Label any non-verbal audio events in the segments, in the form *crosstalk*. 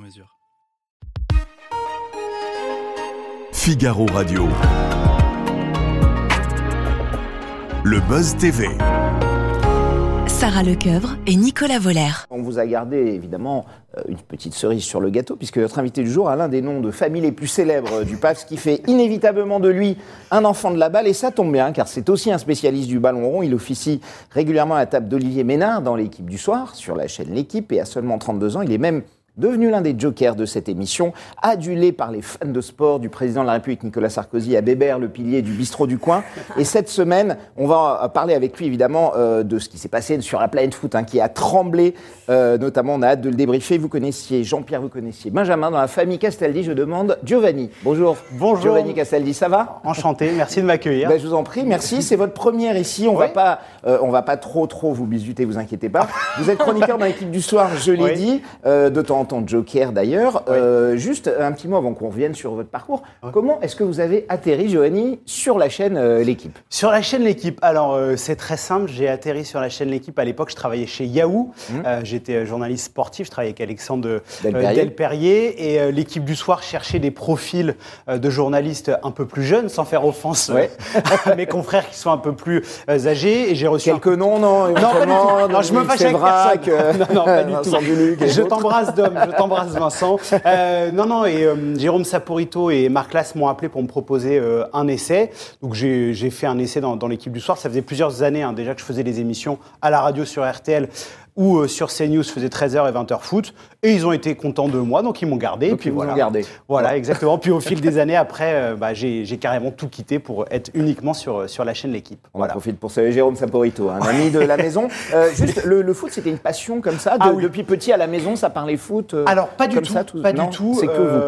mesure. Figaro Radio. Le Buzz TV. Sarah Lecoeuvre et Nicolas Voller. On vous a gardé évidemment euh, une petite cerise sur le gâteau, puisque notre invité du jour a l'un des noms de famille les plus célèbres du PAF, ce qui fait inévitablement de lui un enfant de la balle, et ça tombe bien, car c'est aussi un spécialiste du ballon rond. Il officie régulièrement à la table d'Olivier Ménard dans l'équipe du soir, sur la chaîne L'équipe, et à seulement 32 ans, il est même devenu l'un des jokers de cette émission, adulé par les fans de sport du président de la République Nicolas Sarkozy à Bébert, le pilier du bistrot du coin. Et cette semaine, on va parler avec lui évidemment euh, de ce qui s'est passé sur la planète foot, hein, qui a tremblé. Euh, notamment, on a hâte de le débriefer. Vous connaissiez Jean-Pierre, vous connaissiez Benjamin dans la famille Castaldi. Je demande Giovanni. Bonjour. Bonjour. Giovanni Castaldi, ça va? Enchanté. Merci de m'accueillir. Ben, je vous en prie. Merci. C'est votre première ici. On va pas, euh, on va pas trop trop vous bisuter. Vous inquiétez pas. Vous êtes chroniqueur dans l'équipe du soir. Je l'ai Oui. dit. De temps en temps joker d'ailleurs. Euh, juste un petit mot avant qu'on revienne sur votre parcours. Comment est-ce que vous avez atterri, Giovanni, sur la chaîne euh, L'équipe? Sur la chaîne L'équipe, alors euh, c'est très simple, j'ai atterri sur la chaîne L'équipe. À l'époque, je travaillais chez Yahoo. Euh, J'étais journaliste sportif, je travaillais avec Alexandre Delperrier. Delperrier. Et l'équipe du soir cherchait des profils de journalistes un peu plus jeunes, sans faire offense Ouais. à mes confrères qui sont un peu plus âgés. Et j'ai reçu un Quelques noms, non Non, pas du tout. Non, je me fâche avec personne. euh, Non, non, pas du tout. Je t'embrasse, Je t'embrasse, Vincent. Euh, non, non, et euh, Jérôme Saporito et Marc Lass m'ont appelé pour me proposer euh, un essai. Donc, j'ai fait un essai dans, dans l'équipe du soir. Ça faisait plusieurs années hein, déjà que je faisais des émissions à la radio sur RTL ou euh, sur CNews, je faisais 13h et 20h foot. Et ils ont été contents de moi, donc ils m'ont gardé. Donc, et puis ils voilà. gardé. Voilà, exactement. Puis au *laughs* fil des années, après, euh, bah, j'ai carrément tout quitté pour être uniquement sur, sur la chaîne L'équipe. On en Voilà. profite pour saluer Jérôme Saporito, un ami de la maison. *laughs* Euh, juste, le, le foot, c'était une passion comme ça de- Ah oui. Depuis petit à la maison, ça parlait foot euh, Alors pas du comme tout, ça, tout- pas non, du tout. C'est que vous.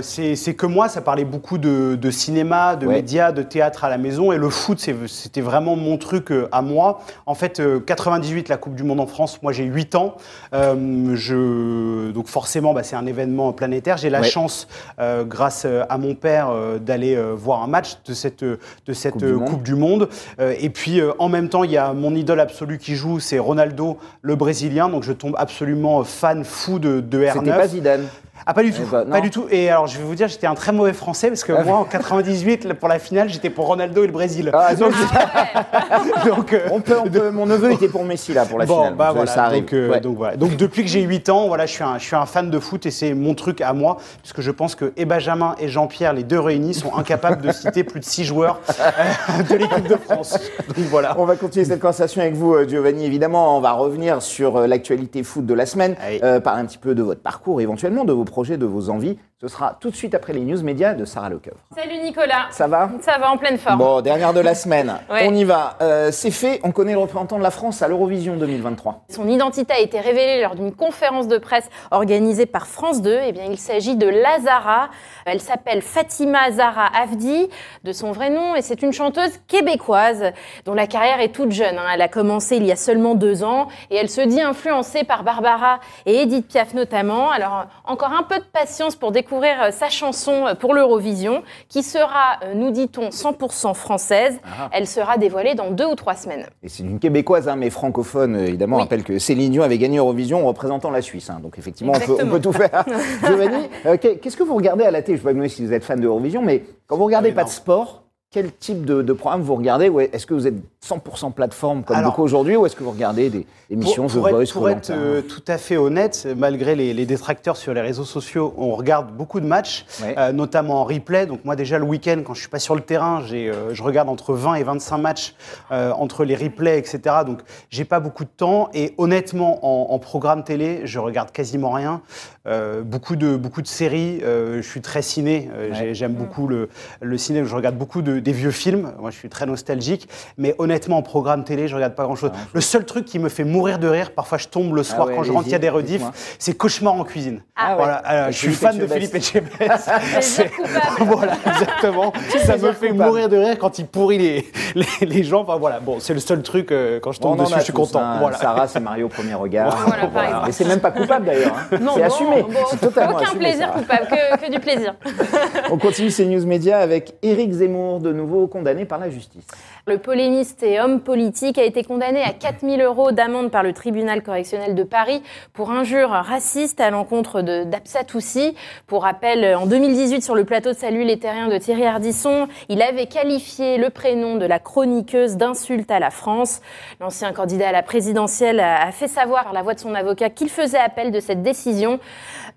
Euh, C'est que moi, ça parlait beaucoup de, de cinéma, de Ouais. médias, de théâtre à la maison, et le foot, c'était vraiment mon truc euh, à moi. En fait, euh, 98, la Coupe du Monde en France, moi j'ai 8 ans, Euh, je, donc forcément, bah, c'est un événement planétaire. J'ai la Ouais. chance, euh, grâce euh, à mon père, euh, d'aller euh, voir un match de cette, euh, de cette Coupe du euh, Monde. Coupe du Monde. Euh, et puis euh, en même temps, il y a mon idole absolue qui joue, c'est Ronaldo, le Brésilien. Donc je tombe absolument fan fou de, de R9. C'était pas Zidane. Ah, pas du tout. Eh ben, non. pas du tout. Et alors, je vais vous dire, j'étais un très mauvais français parce que moi, en 98, là, pour la finale, j'étais pour Ronaldo et le Brésil. Ah, donc, *laughs* Donc, euh, on peut, on peut- mon neveu était pour Messi là pour la bon, finale. bah Ça- voilà. ça arrive. donc, euh, Ouais. donc voilà. Donc depuis que j'ai 8 ans, voilà, je suis un, je suis un fan de foot et c'est mon truc à moi, puisque je pense que et Benjamin et Jean-Pierre, les deux réunis, sont incapables de citer plus de 6 joueurs euh, de l'équipe de France. Donc voilà. On va continuer cette conversation avec vous, Giovanni. Évidemment, on va revenir sur l'actualité foot de la semaine, euh, parler un petit peu de votre parcours, éventuellement de vos projets, de vos envies. Ce sera tout de suite après les news médias de Sarah Lecoeuvre. Salut Nicolas. Ça va? Ça va en pleine forme. Bon, dernière de la *laughs* semaine. Ouais. On y va. Euh, C'est fait. On connaît le représentant de la France à l'Eurovision 2023. Son identité a été révélée lors d'une conférence de presse organisée par France 2. Eh bien, il s'agit de Lazara. Elle s'appelle Fatima Zara Avdi, de son vrai nom, et c'est une chanteuse québécoise dont la carrière est toute jeune. hein. Elle a commencé il y a seulement deux ans et elle se dit influencée par Barbara et Edith Piaf notamment. Alors, encore un peu de patience pour découvrir euh, sa chanson euh, pour l'Eurovision, qui sera, euh, nous dit-on, 100% française. Elle sera dévoilée dans deux ou trois semaines. Et c'est une québécoise, hein, mais francophone, évidemment. Oui. On rappelle que Céline Dion avait gagné Eurovision en représentant la Suisse. hein. donc effectivement, on peut, on Exactement. peut tout faire. *laughs* Giovanni, euh, qu'est- qu'est-ce que vous regardez à la télé? Je ne sais pas si vous êtes fan de Eurovision, mais quand vous regardez Oui, pas non. de sport, quel type de, de programme vous regardez Est-ce que vous êtes 100% plateforme comme Alors- beaucoup aujourd'hui ou est-ce que vous regardez des émissions Pour, pour The être, Voice, pour être, euh, tout à fait honnête, malgré les, les détracteurs sur les réseaux sociaux, on regarde beaucoup de matchs, Ouais. euh, notamment en replay. Donc moi déjà le week-end, quand je suis pas sur le terrain, j'ai, euh, je regarde entre 20 et 25 matchs euh, entre les replays, etc. Donc j'ai pas beaucoup de temps et honnêtement en, en programme télé, je regarde quasiment rien. Euh, beaucoup de beaucoup de séries. euh, je suis très ciné. euh, Ouais. J'aime beaucoup le, le ciné. Je regarde beaucoup de des vieux films. Moi, je suis très nostalgique. Mais honnêtement, en programme télé, je regarde pas grand-chose. Le seul truc qui me fait mourir de rire, parfois je tombe le soir ouais, quand je rentre, il y a des rediffs, c'est Cauchemar en cuisine. Ah ouais. alors, je suis fan de. Philippe *laughs* Etchebest. *laughs* Voilà, exactement. *laughs* Ça me fait coupable. mourir de rire quand il pourrit les, les, les gens. Enfin voilà, bon, c'est le seul truc, euh, quand je tombe dessus, je suis content. hein. Voilà. Sarah, c'est Mario au premier regard. Et c'est même pas coupable d'ailleurs. hein. C'est non, assumé. bon, c'est totalement aucun assumé, plaisir coupable, que, que du plaisir. *laughs* On continue ces news médias avec Éric Zemmour, de nouveau condamné par la justice. Le polémiste et homme politique a été condamné à 4000 euros d'amende par le tribunal correctionnel de Paris pour injure raciste à l'encontre de d'Absatoussi. Pour rappel, en 2018, sur le plateau de Salut les Terriens de Thierry Ardisson, il avait qualifié le prénom de la chroniqueuse d'insulte à la France. L'ancien candidat à la présidentielle a a fait savoir par la voix de son avocat qu'il faisait appel de cette décision,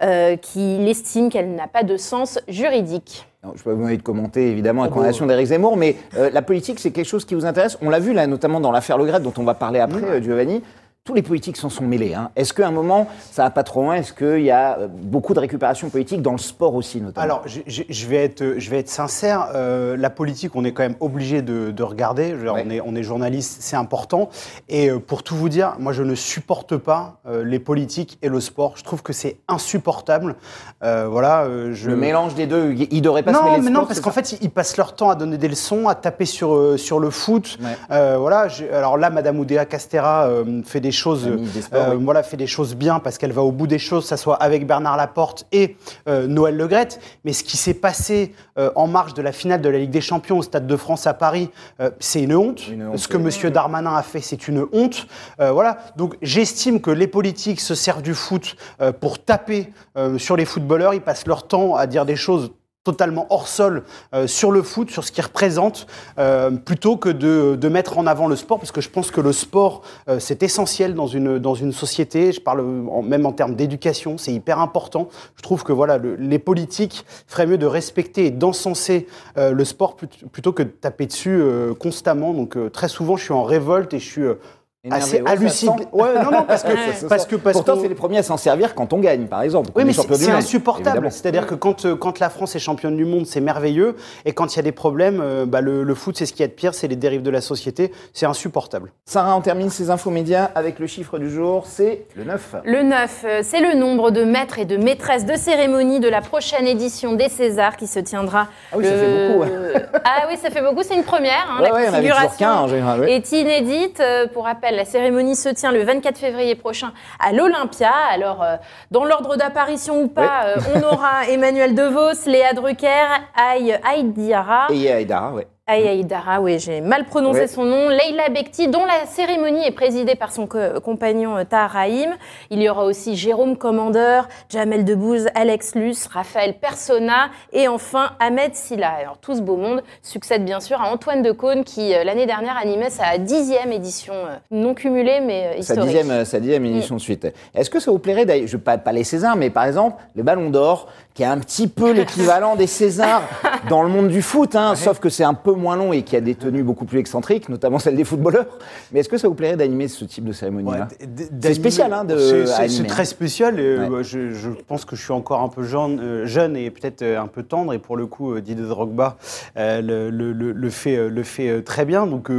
euh, qu'il estime qu'elle n'a pas de sens juridique. Non, je peux vous demander de commenter évidemment la Oh, condamnation d'Éric Zemmour, mais euh, la politique, c'est quelque chose qui vous intéresse. On l'a vu là, notamment dans l'affaire Le Gret, dont on va parler après, Mmh. euh, Giovanni. Tous les politiques s'en sont mêlés. hein. Est-ce qu'à un moment, ça va pas trop loin Est-ce qu'il y a euh, beaucoup de récupération politique dans le sport aussi, notamment? Alors, je, je- je vais être, je vais être sincère. euh, la politique, on est quand même obligé de, de regarder. Je veux dire, Ouais. on, est, on est journaliste, c'est important. Et euh, pour tout vous dire, moi, je ne supporte pas euh, les politiques et le sport. Je trouve que c'est insupportable. Euh, voilà. je... Le mélange des deux, ils devraient pas se Non, mêler de mais non, parce qu'en fait, ils- passent leur temps à donner des leçons, à taper sur, sur le foot. Ouais. Voilà. Alors là, Madame Oudéa Castera fait des choses, Sports, euh, oui. voilà, fait des choses bien parce qu'elle va au bout des choses, que ça soit avec Bernard Laporte et euh, Noël Legrette. Mais ce qui s'est passé euh, en marge de la finale de la Ligue des Champions au Stade de France à Paris, euh, c'est une honte. Une honte, ce que. Monsieur Darmanin a fait, c'est une honte. Euh, voilà. Donc j'estime que les politiques se servent du foot euh, pour taper euh, sur les footballeurs. Ils passent leur temps à dire des choses totalement hors sol euh, sur le foot, sur ce qu'il représente, euh, plutôt que de, de mettre en avant le sport, parce que je pense que le sport, euh, c'est essentiel dans une, dans une société. Je parle en- même en termes d'éducation, c'est hyper important. Je trouve que voilà, le- les politiques feraient mieux de respecter et d'encenser euh, le sport plut- plutôt que de taper dessus euh, constamment. Donc euh, très souvent, je suis en révolte et je suis assez sent. Ouais, non, non, parce que, *laughs* parce parce Pourtant, c'est les premiers à s'en servir quand on gagne, par exemple. oui, mais est c'est insupportable. C'est-à-dire que quand, euh, quand la France est championne du monde, c'est merveilleux. Et quand il y a des problèmes, euh, bah, le, le foot, c'est ce qu'il y a de pire, c'est les dérives de la société. C'est insupportable. Sarah, on termine ces infos médias avec le chiffre du jour, c'est le 9. Le 9, euh, c'est le nombre de maîtres et de maîtresses de cérémonie de la prochaine édition des Césars qui se tiendra. Ah oui, ça fait beaucoup, *laughs* ah oui, ça fait beaucoup. C'est une première. hein, Ouais, la on avait configuration qu'un en général. ouais. est inédite. Pour rappel, la cérémonie se tient le 24 février prochain à l'Olympia. Alors, euh, dans l'ordre d'apparition ou pas, euh, on aura *laughs* Emmanuel DeVos, Léa Drucker, Aïe Aïdiara. Et Aïdara, ouais. Aïe Aïdara, oui, j'ai mal prononcé son nom. Leila Bekti, dont la cérémonie est présidée par son co- compagnon euh, Tahar Rahim. Il y aura aussi Jérôme Commandeur, Jamel Debbouze, Alex Luce, Raphaël Persona et enfin Ahmed Silla. Alors tout ce beau monde succède bien sûr à Antoine Decaune qui euh, l'année dernière animait sa dixième édition, euh, non cumulée mais euh, Sa historique. dixième, sa dixième édition de suite. Est-ce que ça vous plairait d'ailleurs, je pas, pas les Césars, mais par exemple, le Ballon d'Or, qui est un petit peu l'équivalent des Césars *laughs* dans le monde du foot, hein, sauf que c'est un peu moins long et qui a des tenues beaucoup plus excentriques, notamment celles des footballeurs. Mais est-ce que ça vous plairait d'animer ce type de cérémonie-là Ouais, C'est spécial, hein, de- c'est- très spécial. Ouais. euh, je, je pense que je suis encore un peu jeune, euh, jeune et peut-être euh, un peu tendre. Et pour le coup, Didier Drogba euh, le, le- le- le fait, le fait très bien. Donc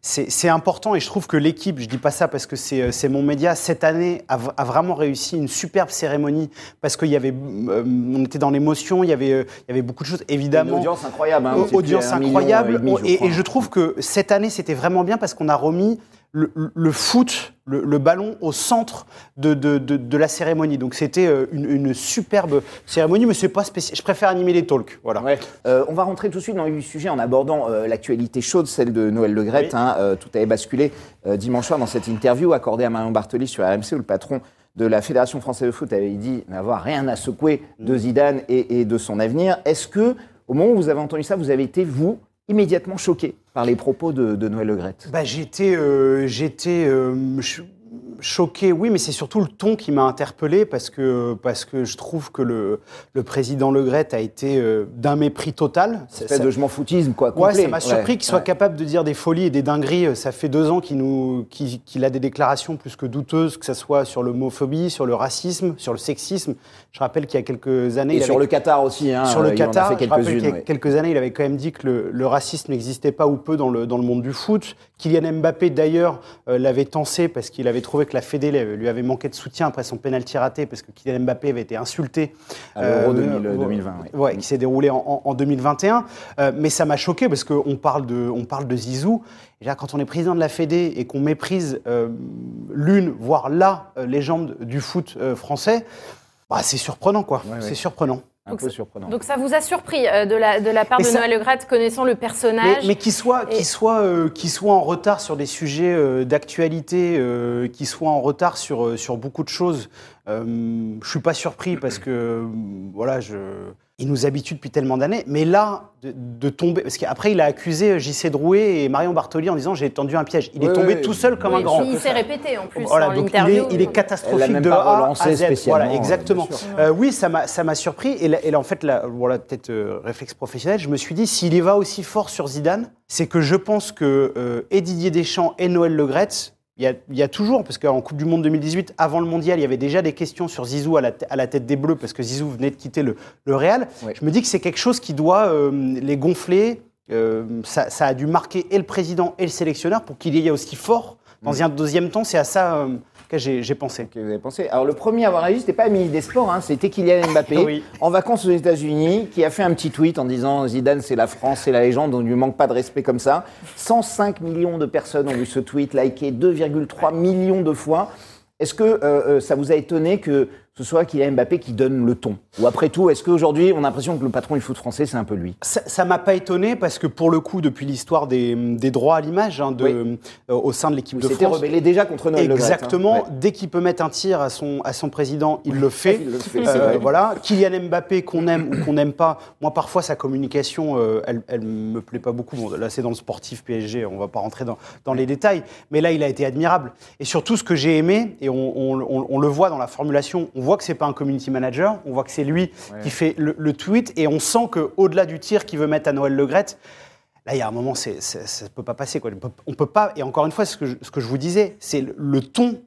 c'est important. Et je trouve que l'équipe, je dis pas ça parce que c'est mon média, cette année a, vraiment réussi une superbe cérémonie parce qu'il y avait, on était dans l'émotion, il y avait, il y avait beaucoup de choses. Une Évidemment, audience incroyable. Hein, audience million incroyable. et demi, je et, crois. et je trouve que cette année, c'était vraiment bien parce qu'on a remis le, le foot, le, le ballon au centre de, de, de- de la cérémonie. Donc c'était euh, une, une superbe cérémonie, mais c'est pas spécial. Je préfère animer les talks. Voilà. Ouais. Euh, on va rentrer tout de suite dans le sujet en abordant euh, l'actualité chaude, celle de Noël Le. Oui. hein. Euh, tout avait basculé dimanche soir dans cette interview accordée à Marion Bartoli sur RMC où le patron de la Fédération française de foot avait dit n'avoir rien à secouer de Zidane et, et de son avenir. Est-ce que, au moment où vous avez entendu ça, vous avez été, vous, immédiatement choqué par les propos de, Noël Le Graët Bah, j'étais, euh, j'étais, euh, choqué, oui, mais c'est surtout le ton qui m'a interpellé parce que, parce que je trouve que le, le président Le Gret a été euh, d'un mépris total. Ça- ça- de je m'en foutisme, quoi. Ouais, complet. ça m'a surpris Ouais, qu'il soit ouais. capable de dire des folies et des dingueries. Euh, Ça fait deux ans qu'il nous, qu'il, qu'il a des déclarations plus que douteuses, que ce soit sur l'homophobie, sur le racisme, sur le sexisme. Je rappelle qu'il y a quelques années, Et il sur avait- le Qatar aussi. Hein, sur le il en a Qatar, fait je rappelle qu'il y a ouais. quelques années, il avait quand même dit que le, le racisme n'existait pas ou peu dans le, dans le monde du foot. Kylian Mbappé, d'ailleurs, euh, l'avait tensé parce qu'il avait trouvé que la Fédé lui avait manqué de soutien après son pénalty raté parce que Kylian Mbappé avait été insulté. À l'Euro Euh, 2000, ouais. 2020. qui s'est déroulé en, en- en 2021. Euh, mais ça m'a choqué parce qu'on parle de, on parle de Zizou. Et là, quand on est président de la Fédé et qu'on méprise euh, l'une, voire la légende du foot français, bah, c'est surprenant, quoi. Ouais, ouais. C'est surprenant. Un Donc peu ça- surprenant. Donc ça vous a surpris euh, de, la, de la part de ça- Noël Le Graët, connaissant le personnage mais qu'il soit, Et- qu'il soit, euh, qu'il soit en retard sur des sujets euh, d'actualité, euh, qu'il soit en retard sur, euh, sur beaucoup de choses, euh, je suis pas surpris parce que voilà, je, il nous habitue depuis tellement d'années. Mais là, de, de tomber, parce qu'après il a accusé JC Drouet et Marion Bartoli en disant j'ai tendu un piège. Il est Oui, tombé oui, tout seul comme Oui, un grand. il s'est répété en plus Voilà, dans donc il est, l'interview. il est Elle l'a catastrophique même de pas A à Z. spécialement, Voilà, exactement. bien sûr. Euh, oui, ça m'a ça m'a surpris. Et, là, et là, en fait, là, voilà, peut-être euh, réflexe professionnel, je me suis dit, s'il y va aussi fort sur Zidane, c'est que je pense que euh, et Didier Deschamps et Noël Le Graët, il y, a, il y a toujours, parce qu'en Coupe du Monde 2018, avant le Mondial, il y avait déjà des questions sur Zizou à la, t- à la tête des Bleus, parce que Zizou venait de quitter le, le Real. Je me dis que c'est quelque chose qui doit euh, les gonfler. Euh, ça, ça a dû marquer et le président et le sélectionneur pour qu'il y ait aussi fort. Dans un deuxième temps, c'est à ça euh, que j'ai pensé. Ok, vous avez pensé. Alors le premier à avoir réagi, c'était pas ministre des Sports, hein, c'était Kylian Mbappé, *laughs* Oui. en vacances aux États-Unis, qui a fait un petit tweet en disant Zidane c'est la France, c'est la légende, on ne lui manque pas de respect comme ça. 105 millions de personnes ont vu ce tweet, liké 2,3 millions de fois. Est-ce que euh, euh, ça vous a étonné que ce soit Kylian Mbappé qui donne le ton Ou après tout, est-ce qu'aujourd'hui on a l'impression que le patron du foot français c'est un peu lui? Ça ça m'a pas étonné parce que pour le coup, depuis l'histoire des, des droits à l'image hein, Oui. euh, au sein de l'équipe de France, rebellé déjà contre Noël Le hein. exactement, Ouais. dès qu'il peut mettre un tir à son, à son président, il le fait. *laughs* Il le fait, Euh, voilà, Kylian Mbappé qu'on aime ou qu'on n'aime pas, moi parfois sa communication, euh, elle, elle me plaît pas beaucoup. Bon, là c'est dans le sportif PSG, on va pas rentrer dans, dans les détails, mais là il a été admirable. Et surtout ce que j'ai aimé, et on, on- on- on le voit dans la formulation, on voit que c'est pas un community manager, on voit que c'est lui qui fait le, le tweet, et on sent que au-delà du tir qu'il veut mettre à Noël Le Graët, Là, il y a un moment, c'est, c'est- ça ne peut pas passer. Quoi. On peut- On peut pas. Et encore une fois, ce que je, ce que je vous disais, c'est le, le ton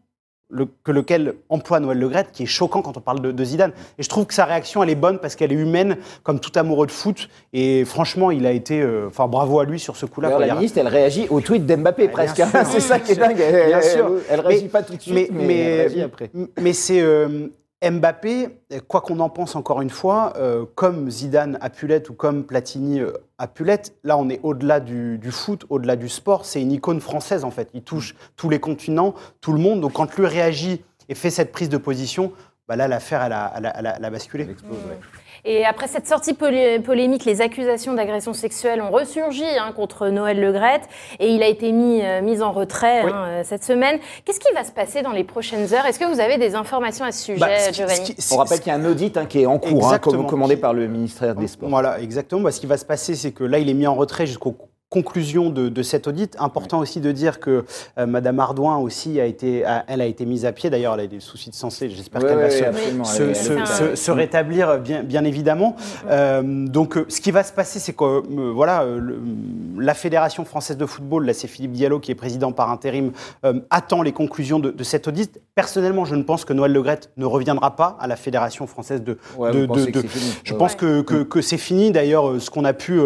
le- que lequel emploie Noël Le Graët qui est choquant quand on parle de, de Zidane. Et je trouve que sa réaction, elle est bonne parce qu'elle est humaine, comme tout amoureux de foot. Et franchement, il a été. euh, Enfin, bravo à lui sur ce coup-là. Quoi. la ministre, elle réagit au tweet d'Mbappé Ah, presque. hein. sûr. *laughs* c'est ça qui est dingue. Elle, Bien elle- sûr. elle réagit pas tout de suite, mais, elle réagit après. mais c'est euh, Mbappé, quoi qu'on en pense encore une fois, euh, comme Zidane a pu l'être ou comme Platini euh, a pu l'être, là on est au-delà du, foot, au-delà du sport, c'est une icône française en fait. Il touche tous les continents, tout le monde. Donc quand lui réagit et fait cette prise de position, bah là l'affaire elle a- elle a- elle a basculé. Et après cette sortie polé- polémique, les accusations d'agression sexuelle ont ressurgi hein, contre Noël Le Graët et il a été mis, euh, mis en retrait Oui. hein, cette semaine. Qu'est-ce qui va se passer dans les prochaines heures? Est-ce que vous avez des informations à ce sujet, Bah, ce qui- Giovanni? ce qui- On rappelle qu'il y a un audit hein, qui est en cours, hein, commandé par le ministère des Sports. Voilà, exactement. Bah, ce qui va se passer, c'est que là, il est mis en retrait jusqu'aux conclusions de, de cet audit. Important aussi de dire que euh, Madame Ardouin aussi a été, a- elle a été mise à pied. D'ailleurs, elle a des soucis de santé. J'espère Ouais, qu'elle va ouais, se, rétablir, bien, bien évidemment. Euh, donc, euh, ce qui va se passer, c'est que euh, voilà, le- la Fédération française de football, là, c'est Philippe Diallo qui est président par intérim, attend les conclusions de, de cet audit. Personnellement, je ne pense que Noël Le Graët ne reviendra pas à la Fédération française de, de- je pense que, que, que c'est fini. D'ailleurs, ce qu'on a pu,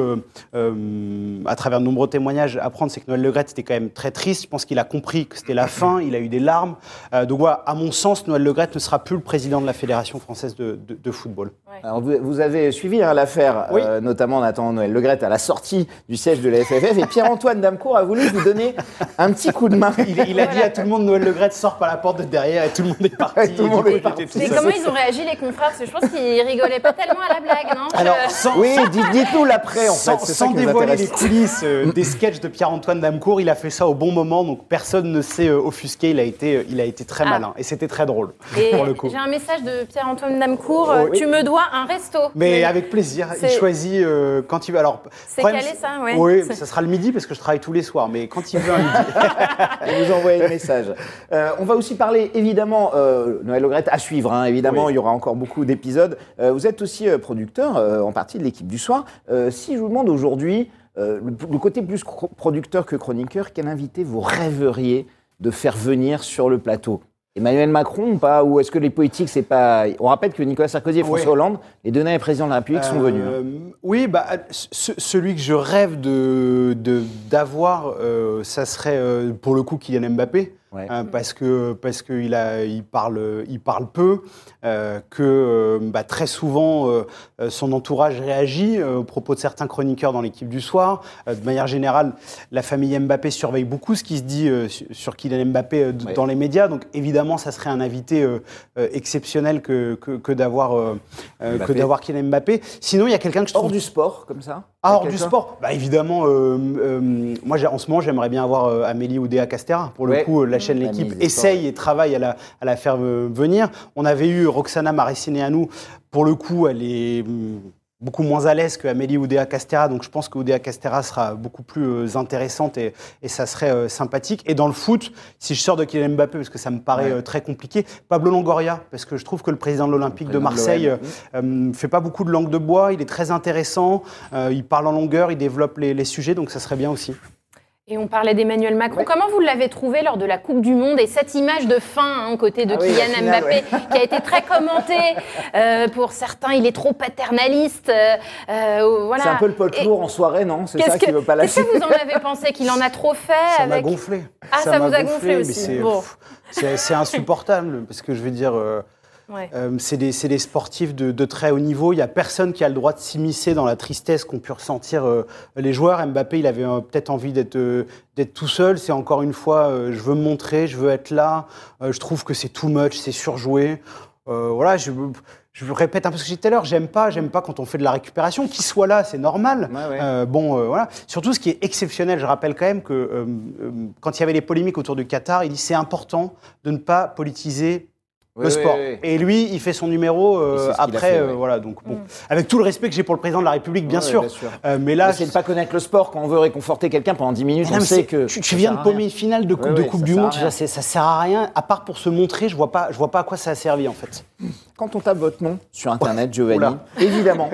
à travers de nombreux témoignages, apprendre, c'est que Noël Le Graët était quand même très triste. Je pense qu'il a compris que c'était la fin. Il a eu des larmes. Euh, donc voilà, à mon sens, Noël Le Graët ne sera plus le président de la Fédération française de, de- de football. Alors, vous, vous avez suivi hein, l'affaire, Oui. euh, notamment en attendant Noël Le Graët à la sortie du siège de la FFF, et Pierre-Antoine Damcourt a voulu vous donner un petit coup de main. Il, il a dit à tout le monde Noël Le Graët sort par la porte de derrière et tout le monde est parti. *laughs* Tout le Et du monde coup, est il était parti. tout Mais seul. comment ils ont réagi les confrères? Parce que je pense qu'ils rigolaient pas tellement à la blague, non? Alors, sans, Oui, dites- dites-nous l'après, en sans, fait. c'est ça sans dévoiler les coulisses, euh, des sketchs de Pierre-Antoine Damcourt. Il a fait ça au bon moment, donc personne ne s'est euh, offusqué. Il a été, euh, il a été très Ah. malin et c'était très drôle Et pour le coup. j'ai un message de Pierre-Antoine Damcourt. Oui. Tu me dois un resto. Mais avec plaisir, il choisit euh, quand il veut. Alors, C'est calé, ça, ouais. Oui, ça sera le midi parce que je travaille tous les soirs, mais quand il veut un midi. *laughs* vous envoyez le message. Euh, on va aussi parler évidemment, euh, Noël Legrette à suivre, hein, évidemment, Oui. il y aura encore beaucoup d'épisodes. Euh, vous êtes aussi producteur euh, en partie de l'équipe du soir. Euh, si je vous demande aujourd'hui, euh, le, le côté plus producteur que chroniqueur, quel invité vous rêveriez de faire venir sur le plateau? Emmanuel Macron ou pas? Ou est-ce que les politiques, c'est pas. On rappelle que Nicolas Sarkozy et François. Hollande, les deux derniers présidents de la République, sont venus. hein. Euh, Oui, bah, ce- celui que je rêve de de- d'avoir, euh, ça serait pour le coup Kylian Mbappé. Ouais. hein, parce que parce qu'il a il parle il parle peu euh, que euh, bah, très souvent euh, euh, son entourage réagit euh, au propos de certains chroniqueurs dans l'équipe du soir Euh, de manière générale la famille Mbappé surveille beaucoup ce qui se dit euh, sur- Kylian Mbappé euh, Ouais. dans les médias donc évidemment ça serait un invité euh, euh, exceptionnel que que, que d'avoir euh, euh, que Mbappé. d'avoir Kylian Mbappé sinon il y a quelqu'un que je Hors trouve du sport, comme ça ah, hors du sport Bah évidemment, euh, euh, moi j'ai- en ce moment j'aimerais bien avoir euh, Amélie Oudéa Castera. Pour le Ouais. coup, euh, la chaîne Mmh. L'équipe essaye et travaille à la, à la faire euh, venir. On avait eu Roxana Maracineanu. Pour le coup, elle est hum, beaucoup moins à l'aise que Amélie Oudéa Castera, donc je pense que Oudéa Castera sera beaucoup plus euh, intéressante et, et ça serait euh, sympathique. Et dans le foot, si je sors de Kylian Mbappé, parce que ça me paraît Ouais. euh, très compliqué, Pablo Longoria, parce que je trouve que le président de l'Olympique de Marseille euh, fait pas beaucoup de langue de bois, il est très intéressant, euh, il parle en longueur, il développe les, les sujets, donc ça serait bien aussi. Et on parlait d'Emmanuel Macron. Comment vous l'avez trouvé lors de la Coupe du Monde et cette image de fin hein, aux côtés de Ah oui, Kylian finale, Mbappé qui a été très commentée euh, Pour certains, il est trop paternaliste. euh, euh, voilà. C'est un peu le Plour en soirée, non? C'est Qu'est-ce ça qui veut pas qu'est-ce lâcher que vous en avez pensé *laughs* Qu'il en a trop fait Ça m'a gonflé. Ah, ça m'a vous a gonflé aussi. c'est- Bon. insupportable, parce que je veux dire, euh, Ouais. euh, c'est des, sportifs de, de très haut niveau. Il n'y a personne qui a le droit de s'immiscer dans la tristesse qu'ont pu ressentir euh, les joueurs. Mbappé, il avait euh, peut-être envie d'être euh, tout seul. C'est encore une fois, euh, je veux me montrer, je veux être là. Euh, je trouve que c'est too much, c'est surjoué. Euh, voilà, je, je vous répète un peu ce que j'ai dit tout à l'heure. J'aime pas, j'aime pas quand on fait de la récupération. Qu'il soit là, c'est normal. Ouais, ouais. Euh, bon, euh, voilà. Surtout, ce qui est exceptionnel, je rappelle quand même que euh, euh, quand il y avait les polémiques autour du Qatar, il dit c'est important de ne pas politiser Oui, le sport. oui, oui. Et lui, il fait son numéro euh, après, fait, euh, voilà. Donc bon, avec tout le respect que j'ai pour le président de la République, bien sûr. bien sûr. Euh, mais là, C'est de pas connaître le sport quand on veut réconforter quelqu'un pendant 10 minutes. on sait que tu, viens de paumer une finale de Coupe, de, du Monde, ça, ça sert à rien, à part pour se montrer, je vois pas, je vois pas à quoi ça a servi en fait. Quand on tape votre nom sur Internet, *laughs* Giovanni, Oula. évidemment,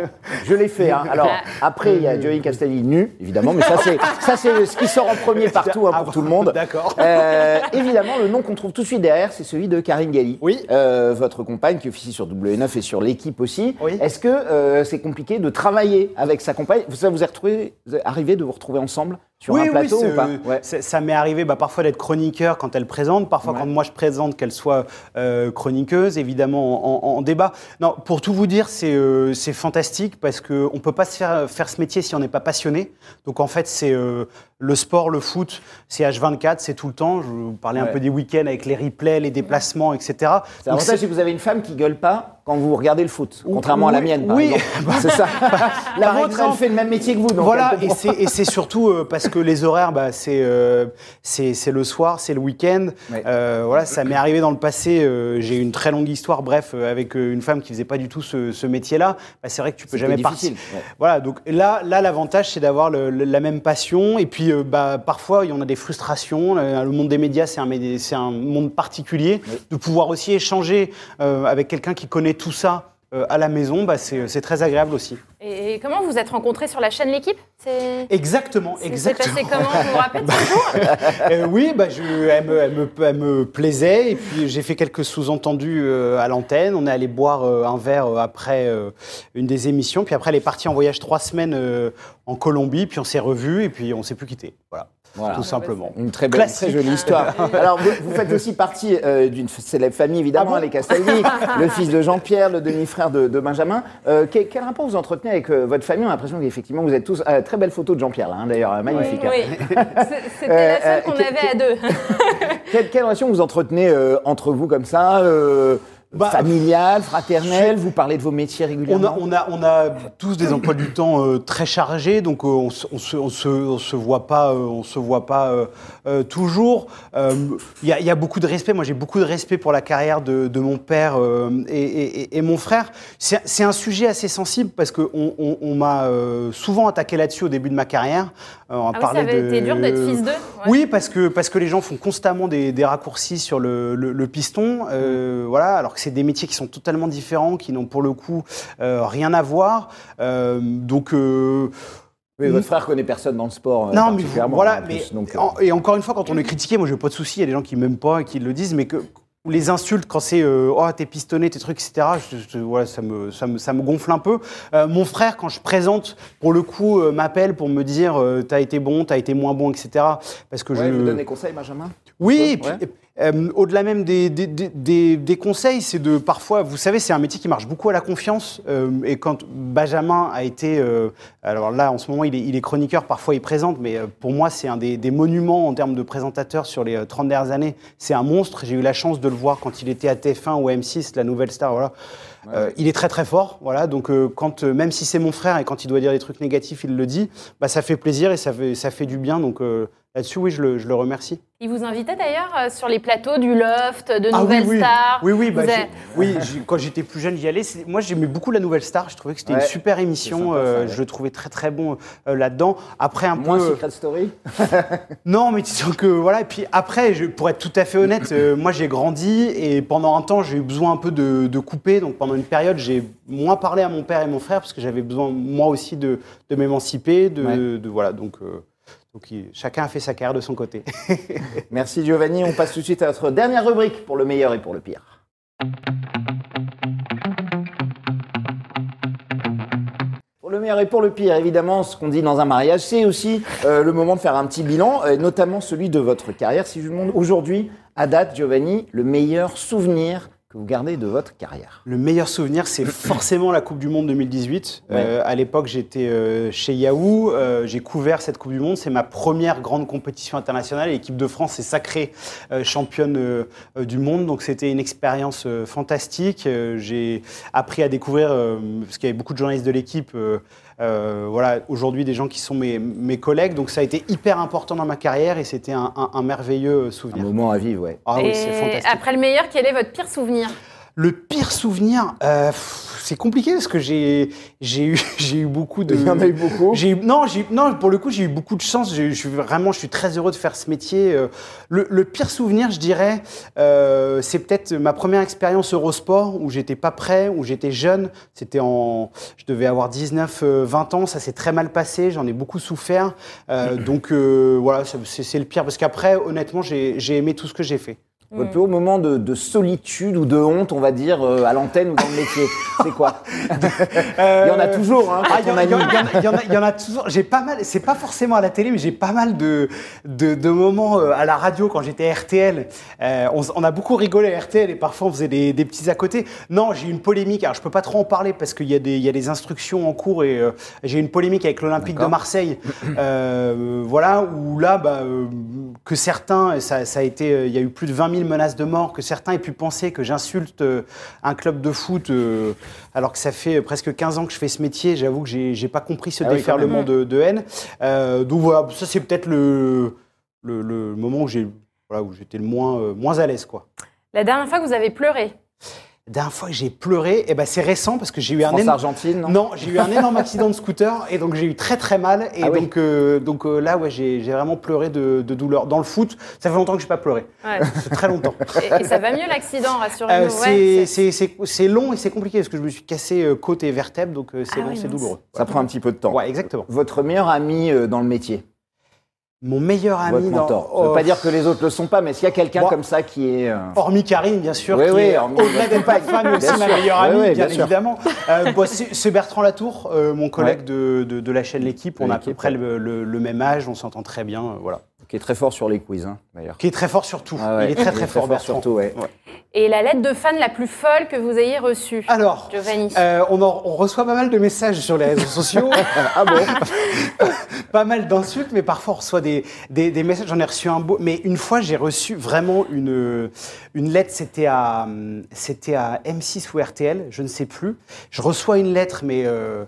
je l'ai fait. hein. Alors, après, il y a Giovanni Castelli nu, évidemment, mais ça, c'est ça, c'est ce qui sort en premier partout hein, pour Ah, tout le monde. D'accord. Euh, évidemment, le nom qu'on trouve tout de suite derrière, c'est celui de Karine Galli. Oui. Euh, votre compagne qui officie sur W9 et sur l'équipe aussi. Oui. Est-ce que euh, c'est compliqué de travailler avec sa compagne? Ça vous est retrouvé, vous est arrivé de vous retrouver ensemble? Sur oui, un plateau oui, ou pas Ouais. ça m'est arrivé bah, parfois d'être chroniqueur quand elle présente, parfois Ouais. quand moi je présente qu'elle soit euh, chroniqueuse, évidemment en, en- en débat. Non, pour tout vous dire, c'est euh, fantastique parce qu'on ne peut pas se faire, faire ce métier si on n'est pas passionné. Donc en fait, c'est euh, le sport, le foot, c'est H24, c'est tout le temps. Je vous parlais un peu des week-ends avec les replays, les déplacements, etc. C'est Donc l'avantage, c'est que vous avez une femme qui gueule pas quand vous regardez le foot, contrairement à la mienne, par oui. *laughs* c'est ça. *laughs* La Par vôtre, elle fait le même métier que vous. Donc voilà, et c'est, surtout euh, parce que les horaires, bah, c'est, euh, c'est, le soir, c'est le week-end. Euh, voilà, ça m'est arrivé dans le passé. j'ai une très longue histoire, bref, avec une femme qui faisait pas du tout ce, ce métier-là. Bah, c'est vrai que tu peux jamais partir. ouais. Voilà, donc là, là, l'avantage, c'est d'avoir la même passion. Et puis, bah, parfois, il y en a des frustrations. Le monde des médias, c'est un, un monde particulier. De pouvoir aussi échanger avec quelqu'un qui connaît tout ça. euh, à la maison, bah, c'est, c'est très agréable aussi. Et comment vous êtes rencontrés sur la chaîne L'équipe? C'est... Exactement, c'est- C'est exactement. passé comment? Vous vous rappelez jour *laughs* Euh, oui, bah, je, elle, me, elle me- elle me plaisait et puis j'ai fait quelques sous-entendus euh, à l'antenne. On est allé boire euh, un verre euh, après euh, une des émissions. Puis après, elle est partie en voyage trois semaines euh, en Colombie. Puis on s'est revus et puis on s'est plus quitté. Voilà, Voilà. tout simplement. Une très belle, Classique. très jolie histoire. *laughs* Alors, vous, vous faites aussi partie euh, d'une célèbre famille, évidemment, Ah bon les Castaldi, *laughs* le fils de Jean-Pierre, le demi-frère de, de Benjamin. Euh, quel, quel rapport vous entretenez avec votre famille On a l'impression qu'effectivement, vous êtes tous. euh, très belle photo de Jean-Pierre, là, hein, d'ailleurs, euh, magnifique. hein. Oui, *laughs* C'est- c'était la seule euh, qu'on avait à deux. Quelle, quelle relation vous entretenez entre vous comme ça Bah, familial, fraternel Vous parlez de vos métiers On régulièrement a, on, a, on a tous des emplois du temps euh, très chargés, donc euh, on, se- on se, on, se, on se voit pas, euh, on se voit pas euh, euh, toujours. Euh, Il y, a, il y a beaucoup de respect. Moi, j'ai beaucoup de respect pour la carrière de, de mon père euh, et, et- et mon frère. C'est un sujet assez sensible parce qu'on on, on m'a euh, souvent attaqué là-dessus au début de ma carrière. Euh, on Ah oui, ça avait de- été dur d'être fils d'eux. ouais. oui, parce que, parce que les gens font constamment des, des raccourcis sur le, le- le piston, euh, voilà, alors que c'est des métiers qui sont totalement différents, qui n'ont pour le coup euh, rien à voir. Euh, donc, euh, Oui, votre frère connaît personne dans le sport. non, mais voilà, en mais plus, donc, en- et encore une fois, quand on est critiqué, moi, j'ai pas de souci. Il y a des gens qui m'aiment pas et qui le disent, mais que ou les insultes quand c'est euh, oh t'es pistonné tes trucs etc je- je- voilà ça me, ça me ça me gonfle un peu Euh, mon frère quand je présente pour le coup euh, m'appelle pour me dire t'as été bon t'as été moins bon etc parce que ouais, je vous donnez des conseils, Benjamin oui, Ouais. et puis, euh, au-delà même des, des, des- des- conseils, c'est de parfois, vous savez, c'est un métier qui marche beaucoup à la confiance. euh, et quand Benjamin a été, euh, alors là, en ce moment, il est, il est chroniqueur, parfois il présente, mais euh, pour moi, c'est un des, des monuments en termes de présentateur sur les euh, 30 dernières années. C'est un monstre. J'ai eu la chance de le voir quand il était à TF1 ou à M6, la nouvelle star. Voilà. Euh, il est très très fort, voilà. Donc euh, quand, euh, même si c'est mon frère et quand il doit dire des trucs négatifs, il le dit. Bah ça fait plaisir et ça fait, ça fait du bien. Donc euh, là-dessus, oui, je le, je le remercie. Il vous invitait d'ailleurs euh, sur les plateaux du Loft, de Ah oui, Nouvelles oui. Stars. Oui, oui, bah, avez- oui quand j'étais plus jeune, j'y allais. Moi, j'aimais beaucoup la Nouvelle Star. Je trouvais que c'était Ouais, une super émission. sympa, ça, euh, ouais. Je le trouvais très, très bon euh, là-dedans. Après, un Moins peu. Secret Story *laughs* Non, mais disons que voilà. Et puis après, je, pour être tout à fait honnête, euh, moi j'ai grandi et pendant un temps j'ai eu besoin un peu de, de couper. Donc pendant une période, j'ai moins parlé à mon père et mon frère parce que j'avais besoin moi aussi de, de m'émanciper. De, Ouais. de- voilà. Donc, euh, donc chacun a fait sa carrière de son côté. *laughs* Merci Giovanni. On passe tout de suite à notre dernière rubrique pour le meilleur et pour le pire. Pour le meilleur et pour le pire, évidemment, ce qu'on dit dans un mariage, c'est aussi euh, le moment de faire un petit bilan, euh, notamment celui de votre carrière. Si je vous demande aujourd'hui, à date, Giovanni, le meilleur souvenir que vous gardez de votre carrière. Le meilleur souvenir, c'est *coughs* forcément la Coupe du Monde 2018. Ouais. Euh, à l'époque, j'étais euh, chez Yahoo. euh, j'ai couvert cette Coupe du Monde. C'est ma première grande compétition internationale. L'équipe de France est sacrée championne du monde. Donc, c'était une expérience fantastique. J'ai appris à découvrir, parce qu'il y avait beaucoup de journalistes de l'équipe. Euh, voilà, aujourd'hui des gens qui sont mes, mes collègues, donc ça a été hyper important dans ma carrière et c'était un, un- un merveilleux Un souvenir. moment à vivre, ouais. Ah oui, Et c'est fantastique. après le meilleur, quel est votre pire souvenir? Le pire souvenir, euh, c'est compliqué parce que j'ai j'ai eu *laughs* j'ai eu beaucoup de. Il y en a eu beaucoup. J'ai eu- non j'ai non pour le coup j'ai eu beaucoup de chance. Je suis vraiment je suis très heureux de faire ce métier. Euh, Le, le pire souvenir je dirais euh, c'est peut-être ma première expérience Eurosport où j'étais pas prêt où j'étais jeune. C'était en je devais avoir 19 euh, 20 ans. Ça s'est très mal passé. J'en ai beaucoup souffert. Euh, donc euh, voilà c'est c'est le pire parce qu'après honnêtement j'ai j'ai aimé tout ce que j'ai fait. Votre plus haut moment de, de solitude ou de honte, on va dire, euh, à l'antenne ou dans le métier, c'est quoi *laughs* Il y en a toujours, hein, Ah, il y, en- y y a- y y en toujours. J'ai pas mal. C'est pas forcément à la télé, mais j'ai pas mal de, de, de moments euh, à la radio quand j'étais RTL. Euh, on, a beaucoup rigolé à RTL et parfois on faisait des, des petits à côté. Non, j'ai une polémique. Alors je peux pas trop en parler parce qu'il y a des y a des instructions en cours et euh, j'ai une polémique avec l'Olympique de. Marseille. Euh, voilà où là bah, euh, que certains ça, ça a été euh, il y a eu plus de 20 000 menaces de mort que certains aient pu penser que j'insulte euh, un club de foot euh, alors que ça fait presque 15 ans que je fais ce métier. J'avoue que j'ai pas compris ce Ah oui, déferlement de, de haine. Euh, donc voilà, ça c'est peut-être le, le, le moment où j'ai voilà, où j'étais le moins, euh, moins à l'aise. quoi. La dernière fois que vous avez pleuré? La dernière fois que j'ai pleuré, eh ben, c'est récent parce que j'ai eu un énorme... France-Argentine, non Non, j'ai eu un énorme accident de scooter et donc j'ai eu très très mal. Et Ah oui. donc, euh, donc euh, là, ouais, j'ai j'ai vraiment pleuré de, de douleur. Dans le foot, ça fait longtemps que je n'ai pas pleuré. Ouais. *laughs* C'est très longtemps. et, et ça va mieux l'accident, rassurez-nous. Euh, Ouais, c'est- c'est- c'est c'est- c'est long et c'est compliqué parce que je me suis cassé côte et vertèbre, donc c'est Ah long, oui, c'est douloureux. Ça prend un petit peu de temps. Ouais, exactement. Votre meilleur ami dans le métier, Mon meilleur ami dans- mentor. Ça ne oh, veut pas dire que les autres le sont pas, mais s'il y a quelqu'un comme ça qui est... euh, Hormis Karine, bien sûr, Oui, qui oui, est hormis au-delà d'être ma femme, mais aussi ma meilleure amie, oui, bien, évidemment. Euh, bon, c'est Bertrand Latour, euh, mon collègue Ouais. de, de- de la chaîne L'équipe. On a à peu près le, le- le même âge, on s'entend très bien, voilà. Qui est très fort sur les quiz, hein, d'ailleurs. Qui est très fort sur tout. Ah ouais, Il est très très fort, Bertrand. surtout, ouais. Et la lettre de fan la plus folle que vous ayez reçue Alors, Giovanni. euh, on, en- on reçoit pas mal de messages sur les réseaux sociaux. *laughs* Ah bon *laughs* pas mal d'insultes, mais parfois on reçoit des, des, des messages. J'en ai reçu un beau. Mais une fois, j'ai reçu vraiment une, une lettre. C'était à, c'était à M6 ou RTL, je ne sais plus. Je reçois une lettre, mais euh,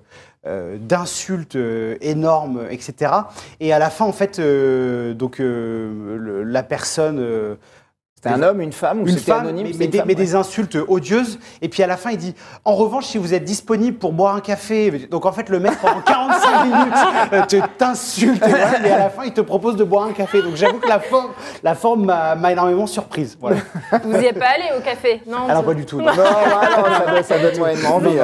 euh, d'insultes euh, énormes, etc. Et à la fin, en fait, euh, donc la personne. C'était un homme, une femme ou une c'était femme, anonyme mais, c'était mais une des, femme, mais ouais. des insultes odieuses. Et puis à la fin, il dit En revanche, si vous êtes disponible pour boire un café. Donc en fait, le mec, pendant 45 *laughs* minutes, euh, te t'insulte. et voilà, mais à la fin, il te propose de boire un café. Donc j'avoue que la forme, la forme m'a m'a énormément surprise. Voilà. *laughs* Vous n'y êtes pas allé au café Non Alors pas du tout. *laughs* non. Non, non, ça, donne- moyennement envie.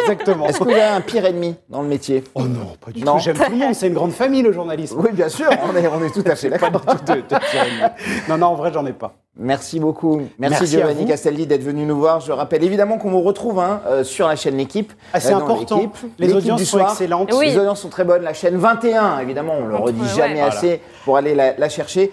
Exactement. Est-ce que vous avez un pire ennemi dans le métier? Oh non, pas du Non. tout. J'aime tout le monde. C'est une grande famille, le journalisme. Oui, bien sûr, on est, on est tout à fait Pas d'accord. Non, non, en vrai, j'en ai pas. Merci beaucoup. Merci, Giovanni. Castelli d'être venu nous voir. Je rappelle évidemment qu'on vous retrouve hein, euh, sur la chaîne L'équipe. Ah, c'est euh, important. l'équipe. Les audiences du sont soir. excellentes. Oui. Les audiences sont très bonnes. La chaîne 21, évidemment, on le Entre- redit ouais. jamais Voilà. assez pour aller la, la chercher.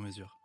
sur mesure.